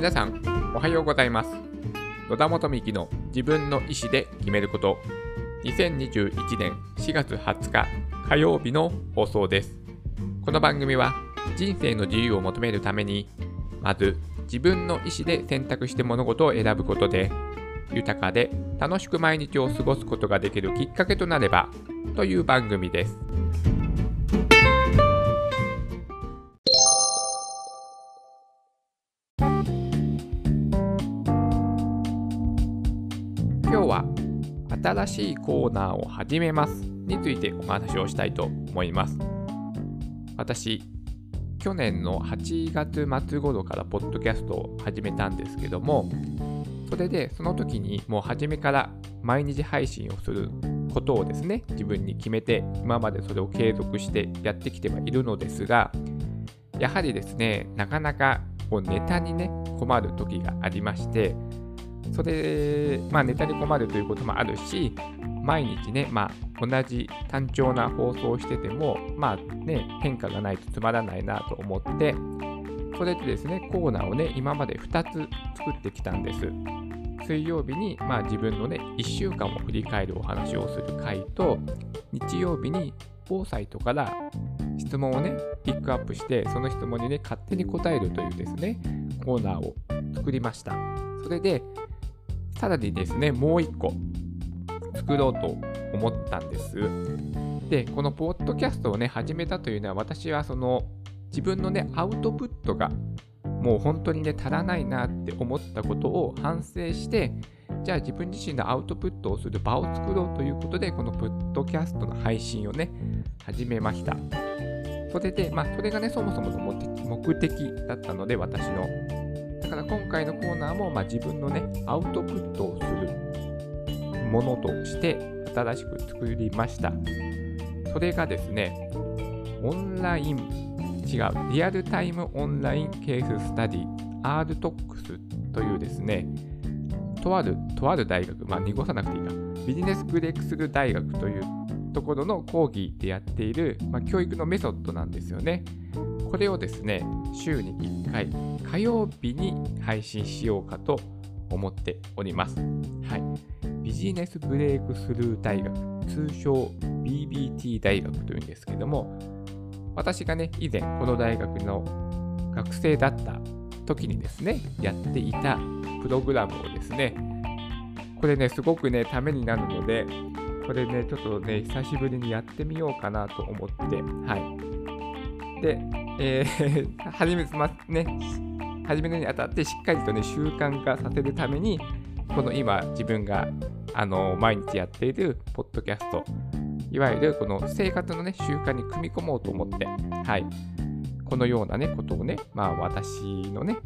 皆さんおはようございます。野田元美希の自分の意思で決めること。2021年4月20日火曜日の放送です。この番組は人生の自由を求めるためにまず自分の意思で選択して物事を選ぶことで豊かで楽しく毎日を過ごすことができるきっかけとなればという番組です。新しいコーナーを始めますについてお話をしたいと思います。私去年の8月末頃からポッドキャストを始めたんですけどもそれでその時にもう初めから毎日配信をすることをですね自分に決めて今までそれを継続してやってきてはいるのですがやはりですねなかなかこうネタにね困る時がありましてそれ、まあ、ネタに困るということもあるし、毎日ね、まあ、同じ単調な放送をしてても、まあね、変化がないとつまらないなと思って、それでですね、コーナーをね、今まで2つ作ってきたんです。水曜日に、まあ、自分のね、1週間を振り返るお話をする回と、日曜日に防災とから質問をね、ピックアップして、その質問にね、勝手に答えるというですね、コーナーを作りました。それで、さらにですね、もう一個作ろうと思ったんです。で、このポッドキャストをね、始めたというのは、私はその自分のね、アウトプットがもう本当にね、足らないなって思ったことを反省して、じゃあ自分自身のアウトプットをする場を作ろうということで、このポッドキャストの配信をね、始めました。それで、まあ、それがね、そもそもの目的だったので、私のから今回のコーナーも、まあ、自分のね、アウトプットをするものとして新しく作りました。それがですね、オンライン、違う、リアルタイムオンラインケーススタディ、RTOX というですね、とある、とある大学、まあ、濁さなくていいか、ビジネスブレイクスル大学というところの講義でやっている、まあ、教育のメソッドなんですよね。これをですね、週に1回、火曜日に配信しようかと思っております。はい。ビジネスブレイクスルー大学、通称 BBT 大学というんですけども、私がね、以前この大学の学生だった時にですね、やっていたプログラムをですね、これね、すごくね、ためになるので、これね、ちょっとね、久しぶりにやってみようかなと思って、はい。で、えー、始めまね、始めるにあたってしっかりとね、習慣化させるために、この今自分があの毎日やっているポッドキャスト、いわゆるこの生活のね、習慣に組み込もうと思って、はい。このようなね、ことをね、まあ私のね、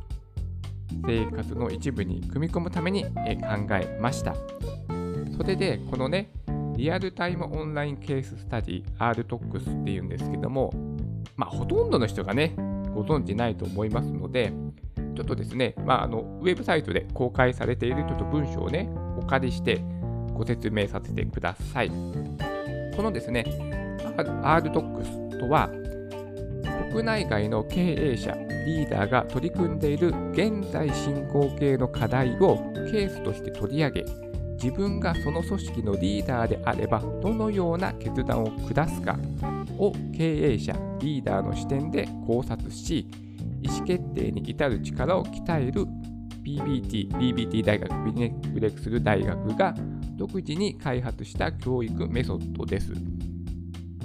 生活の一部に組み込むために、え考えました。それで、このね、リアルタイムオンラインケーススタディ RTOX っていうんですけども、まあ、ほとんどの人がね、ご存知ないと思いますので、ちょっとですね、まあ、あのウェブサイトで公開されているちょっと文章をね、お借りしてご説明させてください。このですね、RTOX とは、国内外の経営者、リーダーが取り組んでいる現在進行形の課題をケースとして取り上げ、自分がその組織のリーダーであればどのような決断を下すかを経営者、リーダーの視点で考察し、意思決定に至る力を鍛える BBT、BBT 大学、ビジネスブレイクスルー大学が独自に開発した教育メソッドです。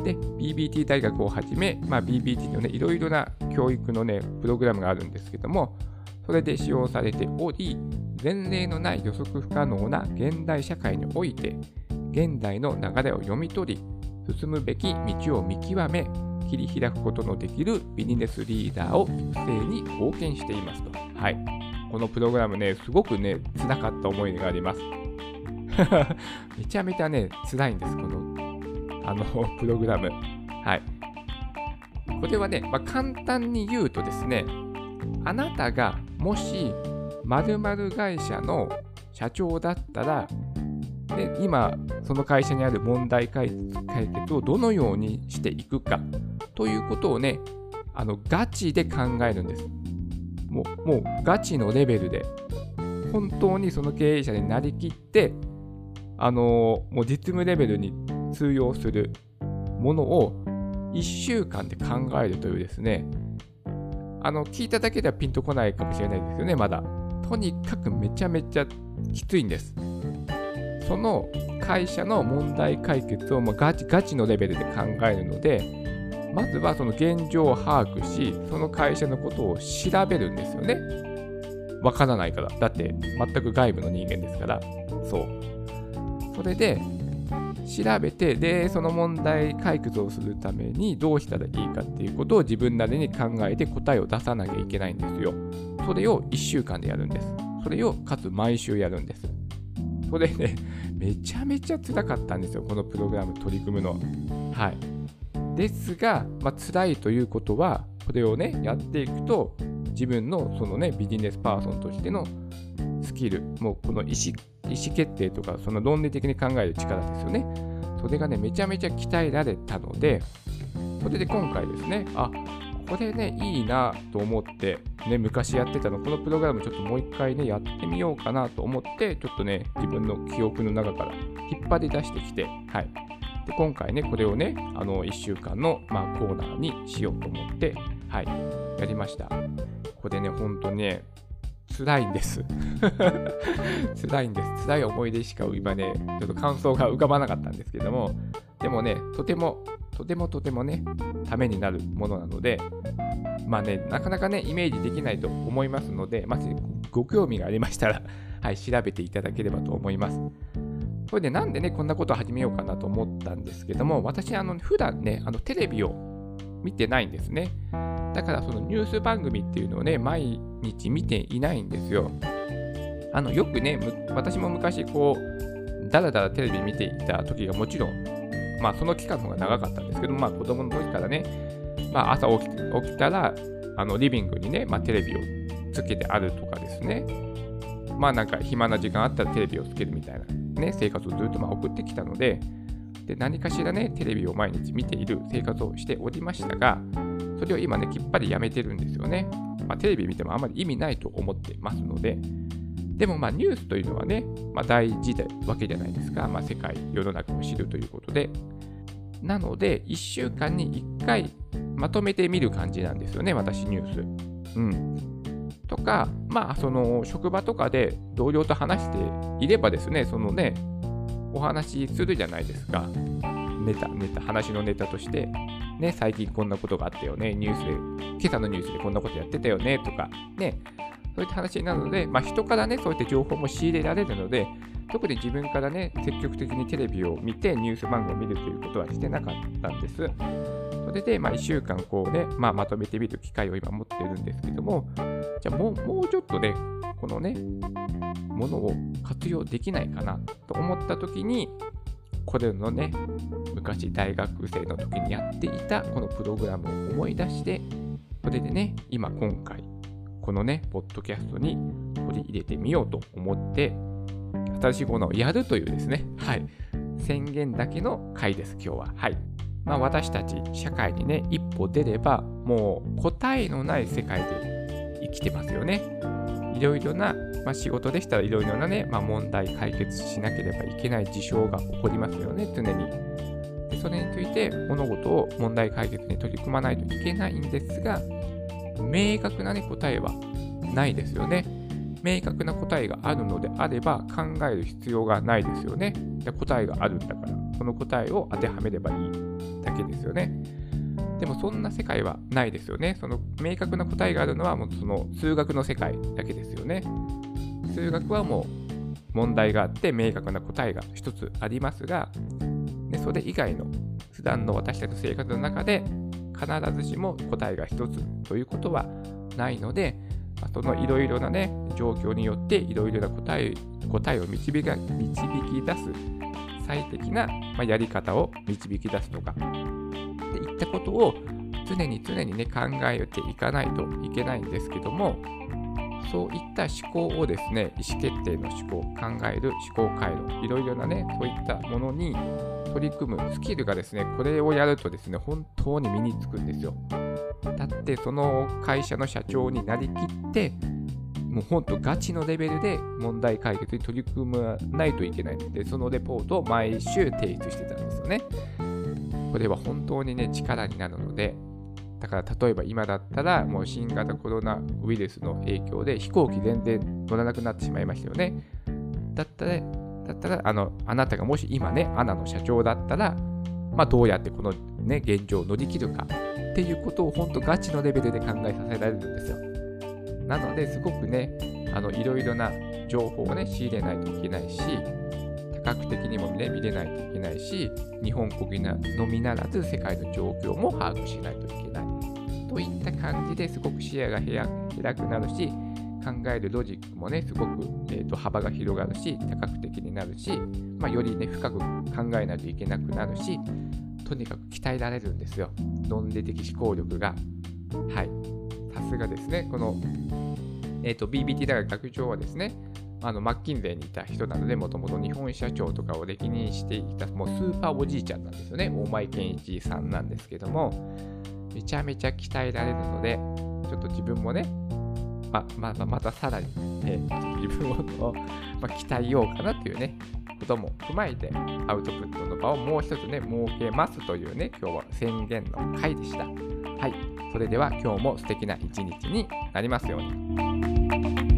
で、BBT 大学をはじめ、まあ、BBT のね、いろいろな教育のね、プログラムがあるんですけども、それで使用されており、前例のない予測不可能な現代社会において、現代の流れを読み取り、進むべき道を見極め、切り開くことのできるビジネスリーダーを育成に貢献していますと。はい。このプログラムね、すごくね、辛かった思いがあります。めちゃめちゃね、辛いんです、この、あの、プログラム。はい。これはね、まあ、簡単に言うとですね、あなたがもし〇〇会社の社長だったら、で今、その会社にある問題解決をどのようにしていくかということをね、あのガチで考えるんです。もうもうガチのレベルで。本当にその経営者になりきってあのもう実務レベルに通用するものを1週間で考えるというですね。あの聞いただけではピンとこないかもしれないですよねまだ。とにかくめちゃめちゃきついんです。その会社の問題解決をもうガチガチのレベルで考えるのでまずはその現状を把握しその会社のことを調べるんですよね。わからないから。だって全く外部の人間ですから。そう。それで調べてでその問題解決をするためにどうしたらいいかっていうことを自分なりに考えて答えを出さなきゃいけないんですよ。それを1週間でやるんです。それをかつ毎週やるんです。それね めちゃめちゃ辛かったんですよこのプログラム取り組むの。はい。ですが、まあ辛いということはこれをねやっていくと自分のそのねビジネスパーソンとしてのスキルもうこの意思意思決定とかその論理的に考える力ですよね。それがねめちゃめちゃ鍛えられたのでそれで今回ですねあこれねいいなと思ってね昔やってたのこのプログラムちょっともう一回ねやってみようかなと思ってちょっとね自分の記憶の中から引っ張り出してきてはいで今回ねこれをねあの1週間の、まあ、コーナーにしようと思ってはいやりましたこれねほんとね辛いんです。辛いんです。辛い思い出しか今ね、ちょっと感想が浮かばなかったんですけども、でもね、とても、とてもとてもね、ためになるものなので、まあね、なかなかね、イメージできないと思いますので、もしご興味がありましたら、はい、調べていただければと思います。それでなんでね、こんなことを始めようかなと思ったんですけども、私、あの、普段ね、あのテレビを見てないんですね。だからそのニュース番組っていうのをね、毎日見ていないんですよ。あの、よくね、私も昔こう、だらだらテレビ見ていた時がもちろん、まあその期間の方が長かったんですけど、まあ子供の時からね、まあ朝起き起きたら、あのリビングにね、まあ、テレビをつけてあるとかですね、まあなんか暇な時間あったらテレビをつけるみたいなね、生活をずっとまあ送ってきたので、で何かしらね、テレビを毎日見ている生活をしておりましたが、それを今ね、きっぱりやめてるんですよね。まあ、テレビ見てもあまり意味ないと思ってますので、でもまあニュースというのはね、まあ、大事なわけじゃないですか。まあ、世界、世の中を知るということで。なので、1週間に1回まとめてみる感じなんですよね、私、ニュース。うん。とか、まあ、その職場とかで同僚と話していればですね、そのね、お話しするじゃないですか。ネタ、ネタ、話のネタとして、ね、最近こんなことがあったよね、ニュースで、今朝のニュースでこんなことやってたよね、とか、ね、そういった話なので、まあ、人からね、そういった情報も仕入れられるので、特に自分からね、積極的にテレビを見て、ニュース番組を見るということはしてなかったんです。それで、まあ、1週間こうね、まあ、まとめてみる機会を今持ってるんですけども、じゃあもう、もうちょっとね、このね、ものを活用できないかなと思った時に、これのね、昔大学生の時にやっていたこのプログラムを思い出して、これでね、今今回、このね、ポッドキャストに取り入れてみようと思って、新しいコーナーをやるというですね、はい、宣言だけの回です、今日は。はい。まあ、私たち、社会にね、一歩出れば、もう答えのない世界で生きてますよね。いろいろな、まあ、仕事でしたらいろいろなね、まあ、問題解決しなければいけない事象が起こりますよね、常に。でそれについて物事を問題解決に取り組まないといけないんですが、明確な、ね、答えはないですよね。明確な答えがあるのであれば考える必要がないですよね。で答えがあるんだから、その答えを当てはめればいいだけですよね。でもそんな世界はないですよね。その明確な答えがあるのはもうその数学の世界だけですよね。数学はもう問題があって明確な答えが一つありますが、でそれ以外の普段の私たちの生活の中で必ずしも答えが一つということはないので、そのいろいろなね、状況によっていろいろな答え答えを導き導き出す最適な、まやり方を導き出すとか、っていったことを常に常にね、考えていかないといけないんですけども、そういった思考をですね、意思決定の思考、考える思考回路、いろいろなね、そういったものに取り組むスキルがですね、これをやるとですね、本当に身につくんですよ。だってその会社の社長になりきって、もう本当ガチのレベルで問題解決に取り組まないといけないので、そのレポートを毎週提出してたんですよね。これは本当にね、力になるので、だから例えば今だったらもう新型コロナウイルスの影響で飛行機全然乗らなくなってしまいましたよね。だったら、だったらあのあなたがもし今ね、アナの社長だったら、まあ、どうやってこの、ね、現状を乗り切るかっていうことを本当ガチのレベルで考えさせられるんですよ。なのですごくね、あのいろいろな情報をね、仕入れないといけないし、多角的にもね、見れないといけないし、日本国のみならず世界の状況も把握しないといけない。といった感じですごく視野が開くなるし、考えるロジックもね、すごく、えーと、幅が広がるし、多角的になるし、まあ、よりね、深く考えないといけなくなるし、とにかく鍛えられるんですよ。論理的思考力が。はい。さすがですね。この、えーと、BBT 大学学長はですね、あのマッキンゼーにいた人なので、もともと日本社長とかを歴任していた、もうスーパーおじいちゃんなんですよね。大前健一さんなんですけども、めちゃめちゃ鍛えられるので、ちょっと自分もね、ままたまたさらに、え、自分を、ま鍛えようかなというね、ことも踏まえて、アウトプットの場をもう一つね、設けますというね、今日は宣言の回でした。はい。それでは今日も素敵な一日になりますように。